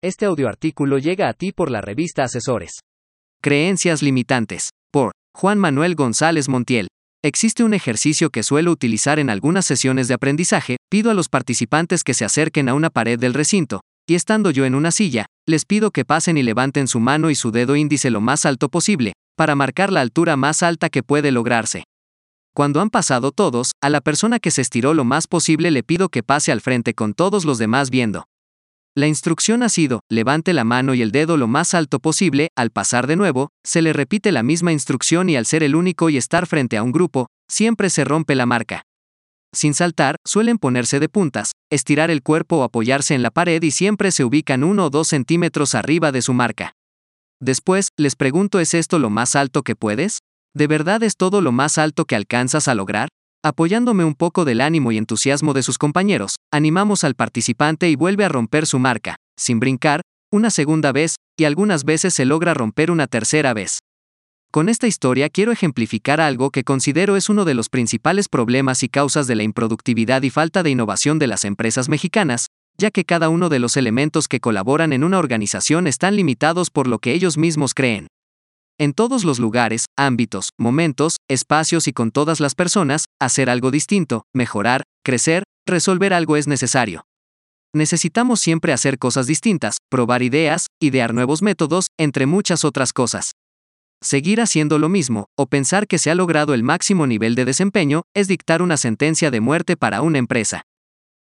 Este audioartículo llega a ti por la revista Asesores. Creencias limitantes. Por Juan Manuel González Montiel. Existe un ejercicio que suelo utilizar en algunas sesiones de aprendizaje, pido a los participantes que se acerquen a una pared del recinto, y estando yo en una silla, les pido que pasen y levanten su mano y su dedo índice lo más alto posible, para marcar la altura más alta que puede lograrse. Cuando han pasado todos, a la persona que se estiró lo más posible le pido que pase al frente con todos los demás viendo. La instrucción ha sido, levante la mano y el dedo lo más alto posible, al pasar de nuevo, se le repite la misma instrucción y al ser el único y estar frente a un grupo, siempre se rompe la marca. Sin saltar, suelen ponerse de puntas, estirar el cuerpo o apoyarse en la pared y siempre se ubican uno o dos centímetros arriba de su marca. Después, les pregunto ¿es esto lo más alto que puedes? ¿De verdad es todo lo más alto que alcanzas a lograr? Apoyándome un poco del ánimo y entusiasmo de sus compañeros, animamos al participante y vuelve a romper su marca, sin brincar, una segunda vez, y algunas veces se logra romper una tercera vez. Con esta historia quiero ejemplificar algo que considero es uno de los principales problemas y causas de la improductividad y falta de innovación de las empresas mexicanas, ya que cada uno de los elementos que colaboran en una organización están limitados por lo que ellos mismos creen. En todos los lugares, ámbitos, momentos, espacios y con todas las personas, hacer algo distinto, mejorar, crecer, resolver algo es necesario. Necesitamos siempre hacer cosas distintas, probar ideas, idear nuevos métodos, entre muchas otras cosas. Seguir haciendo lo mismo, o pensar que se ha logrado el máximo nivel de desempeño, es dictar una sentencia de muerte para una empresa.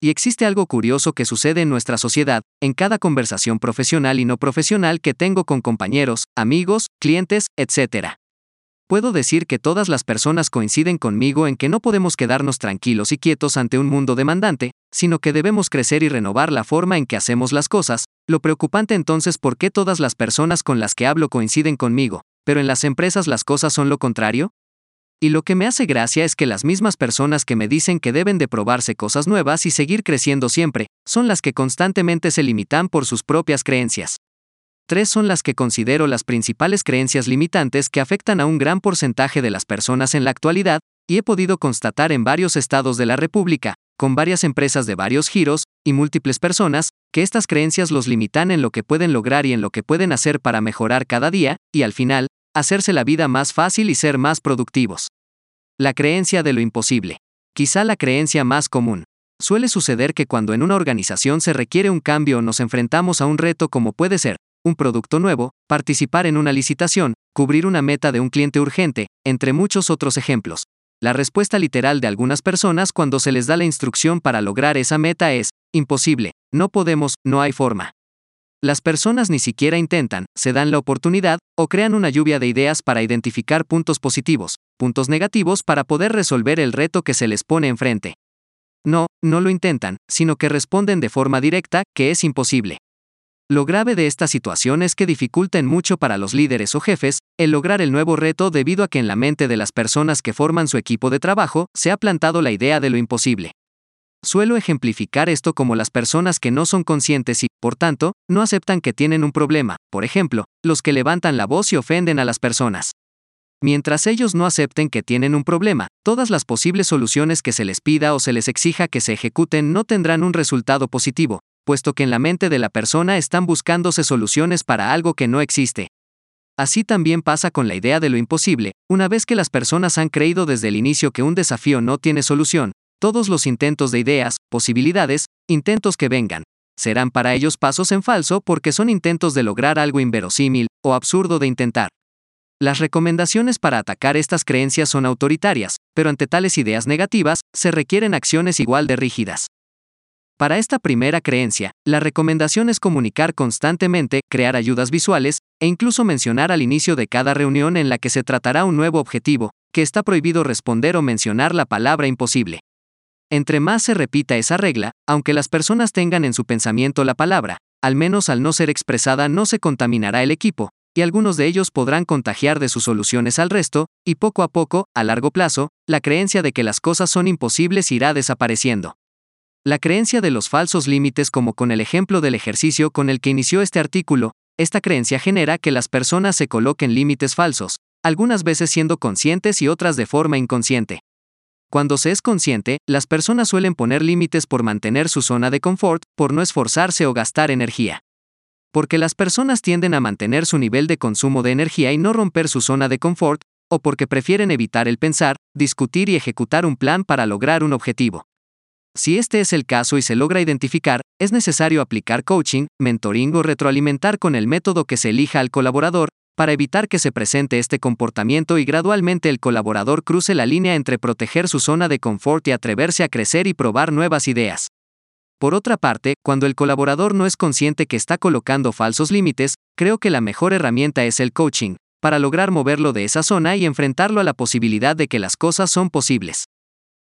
Y existe algo curioso que sucede en nuestra sociedad, en cada conversación profesional y no profesional que tengo con compañeros, amigos, clientes, etc. Puedo decir que todas las personas coinciden conmigo en que no podemos quedarnos tranquilos y quietos ante un mundo demandante, sino que debemos crecer y renovar la forma en que hacemos las cosas, lo preocupante entonces por qué todas las personas con las que hablo coinciden conmigo, pero en las empresas las cosas son lo contrario? Y lo que me hace gracia es que las mismas personas que me dicen que deben de probarse cosas nuevas y seguir creciendo siempre, son las que constantemente se limitan por sus propias creencias. Tres son las que considero las principales creencias limitantes que afectan a un gran porcentaje de las personas en la actualidad, y he podido constatar en varios estados de la República, con varias empresas de varios giros, y múltiples personas, que estas creencias los limitan en lo que pueden lograr y en lo que pueden hacer para mejorar cada día, y al final, hacerse la vida más fácil y ser más productivos. La creencia de lo imposible. Quizá la creencia más común. Suele suceder que cuando en una organización se requiere un cambio nos enfrentamos a un reto como puede ser, un producto nuevo, participar en una licitación, cubrir una meta de un cliente urgente, entre muchos otros ejemplos. La respuesta literal de algunas personas cuando se les da la instrucción para lograr esa meta es, imposible, no podemos, no hay forma. Las personas ni siquiera intentan, se dan la oportunidad, o crean una lluvia de ideas para identificar puntos positivos, puntos negativos para poder resolver el reto que se les pone enfrente. No, no lo intentan, sino que responden de forma directa, que es imposible. Lo grave de esta situación es que dificulten mucho para los líderes o jefes el lograr el nuevo reto debido a que en la mente de las personas que forman su equipo de trabajo se ha plantado la idea de lo imposible. Suelo ejemplificar esto como las personas que no son conscientes y, por tanto, no aceptan que tienen un problema, por ejemplo, los que levantan la voz y ofenden a las personas. Mientras ellos no acepten que tienen un problema, todas las posibles soluciones que se les pida o se les exija que se ejecuten no tendrán un resultado positivo, puesto que en la mente de la persona están buscándose soluciones para algo que no existe. Así también pasa con la idea de lo imposible, una vez que las personas han creído desde el inicio que un desafío no tiene solución, todos los intentos de ideas, posibilidades, intentos que vengan, serán para ellos pasos en falso porque son intentos de lograr algo inverosímil o absurdo de intentar. Las recomendaciones para atacar estas creencias son autoritarias, pero ante tales ideas negativas, se requieren acciones igual de rígidas. Para esta primera creencia, la recomendación es comunicar constantemente, crear ayudas visuales, e incluso mencionar al inicio de cada reunión en la que se tratará un nuevo objetivo, que está prohibido responder o mencionar la palabra imposible. Entre más se repita esa regla, aunque las personas tengan en su pensamiento la palabra, al menos al no ser expresada no se contaminará el equipo, y algunos de ellos podrán contagiar de sus soluciones al resto, y poco a poco, a largo plazo, la creencia de que las cosas son imposibles irá desapareciendo. La creencia de los falsos límites como con el ejemplo del ejercicio con el que inició este artículo, esta creencia genera que las personas se coloquen límites falsos, algunas veces siendo conscientes y otras de forma inconsciente. Cuando se es consciente, las personas suelen poner límites por mantener su zona de confort, por no esforzarse o gastar energía. porque las personas tienden a mantener su nivel de consumo de energía y no romper su zona de confort, o porque prefieren evitar el pensar, discutir y ejecutar un plan para lograr un objetivo. Si este es el caso y se logra identificar, es necesario aplicar coaching, mentoring o retroalimentar con el método que se elija al colaborador, para evitar que se presente este comportamiento y gradualmente el colaborador cruce la línea entre proteger su zona de confort y atreverse a crecer y probar nuevas ideas. Por otra parte, cuando el colaborador no es consciente que está colocando falsos límites, creo que la mejor herramienta es el coaching, para lograr moverlo de esa zona y enfrentarlo a la posibilidad de que las cosas son posibles.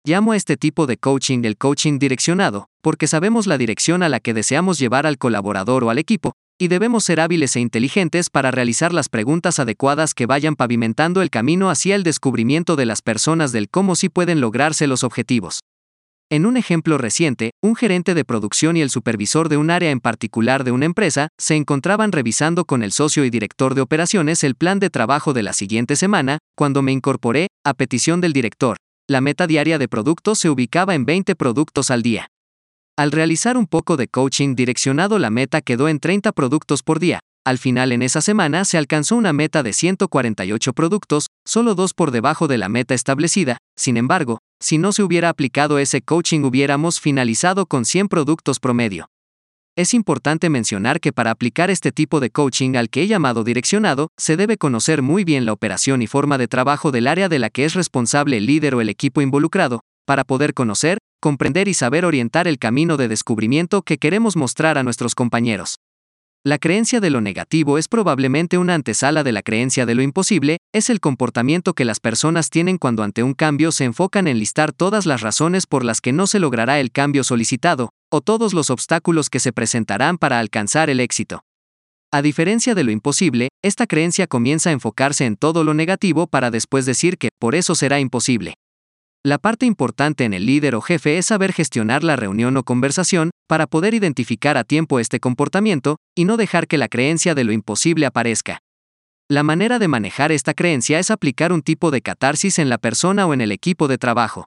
Llamo a este tipo de coaching el coaching direccionado, porque sabemos la dirección a la que deseamos llevar al colaborador o al equipo, y debemos ser hábiles e inteligentes para realizar las preguntas adecuadas que vayan pavimentando el camino hacia el descubrimiento de las personas del cómo sí pueden lograrse los objetivos. En un ejemplo reciente, un gerente de producción y el supervisor de un área en particular de una empresa se encontraban revisando con el socio y director de operaciones el plan de trabajo de la siguiente semana, cuando me incorporé, a petición del director, la meta diaria de productos se ubicaba en 20 productos al día. Al realizar un poco de coaching direccionado la meta quedó en 30 productos por día. Al final en esa semana se alcanzó una meta de 148 productos, solo dos por debajo de la meta establecida. Sin embargo, si no se hubiera aplicado ese coaching hubiéramos finalizado con 100 productos promedio. Es importante mencionar que para aplicar este tipo de coaching al que he llamado direccionado, se debe conocer muy bien la operación y forma de trabajo del área de la que es responsable el líder o el equipo involucrado, para poder conocer, comprender y saber orientar el camino de descubrimiento que queremos mostrar a nuestros compañeros. La creencia de lo negativo es probablemente una antesala de la creencia de lo imposible, es el comportamiento que las personas tienen cuando ante un cambio se enfocan en listar todas las razones por las que no se logrará el cambio solicitado, o todos los obstáculos que se presentarán para alcanzar el éxito. A diferencia de lo imposible, esta creencia comienza a enfocarse en todo lo negativo para después decir que, por eso será imposible. La parte importante en el líder o jefe es saber gestionar la reunión o conversación, para poder identificar a tiempo este comportamiento, y no dejar que la creencia de lo imposible aparezca. La manera de manejar esta creencia es aplicar un tipo de catarsis en la persona o en el equipo de trabajo.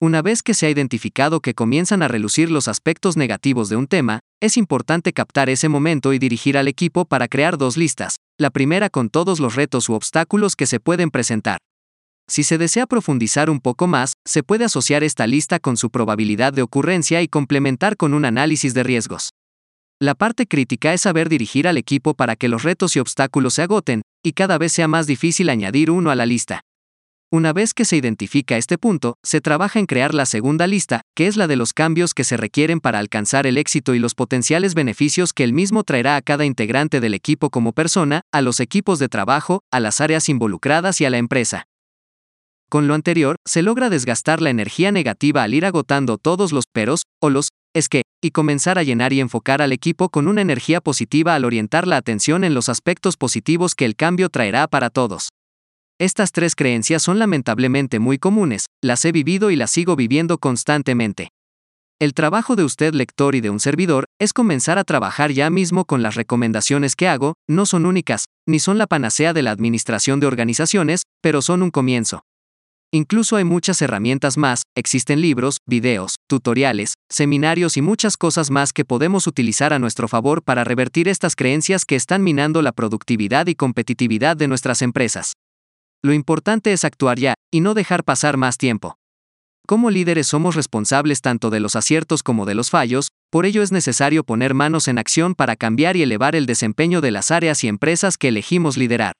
Una vez que se ha identificado que comienzan a relucir los aspectos negativos de un tema, es importante captar ese momento y dirigir al equipo para crear dos listas, la primera con todos los retos u obstáculos que se pueden presentar, si se desea profundizar un poco más, se puede asociar esta lista con su probabilidad de ocurrencia y complementar con un análisis de riesgos. La parte crítica es saber dirigir al equipo para que los retos y obstáculos se agoten, y cada vez sea más difícil añadir uno a la lista. Una vez que se identifica este punto, se trabaja en crear la segunda lista, que es la de los cambios que se requieren para alcanzar el éxito y los potenciales beneficios que el mismo traerá a cada integrante del equipo como persona, a los equipos de trabajo, a las áreas involucradas y a la empresa. Con lo anterior, se logra desgastar la energía negativa al ir agotando todos los peros, o los es que, y comenzar a llenar y enfocar al equipo con una energía positiva al orientar la atención en los aspectos positivos que el cambio traerá para todos. Estas tres creencias son lamentablemente muy comunes, las he vivido y las sigo viviendo constantemente. El trabajo de usted lector y de un servidor es comenzar a trabajar ya mismo con las recomendaciones que hago, no son únicas, ni son la panacea de la administración de organizaciones, pero son un comienzo. Incluso hay muchas herramientas más, existen libros, videos, tutoriales, seminarios y muchas cosas más que podemos utilizar a nuestro favor para revertir estas creencias que están minando la productividad y competitividad de nuestras empresas. Lo importante es actuar ya, y no dejar pasar más tiempo. Como líderes somos responsables tanto de los aciertos como de los fallos, por ello es necesario poner manos en acción para cambiar y elevar el desempeño de las áreas y empresas que elegimos liderar.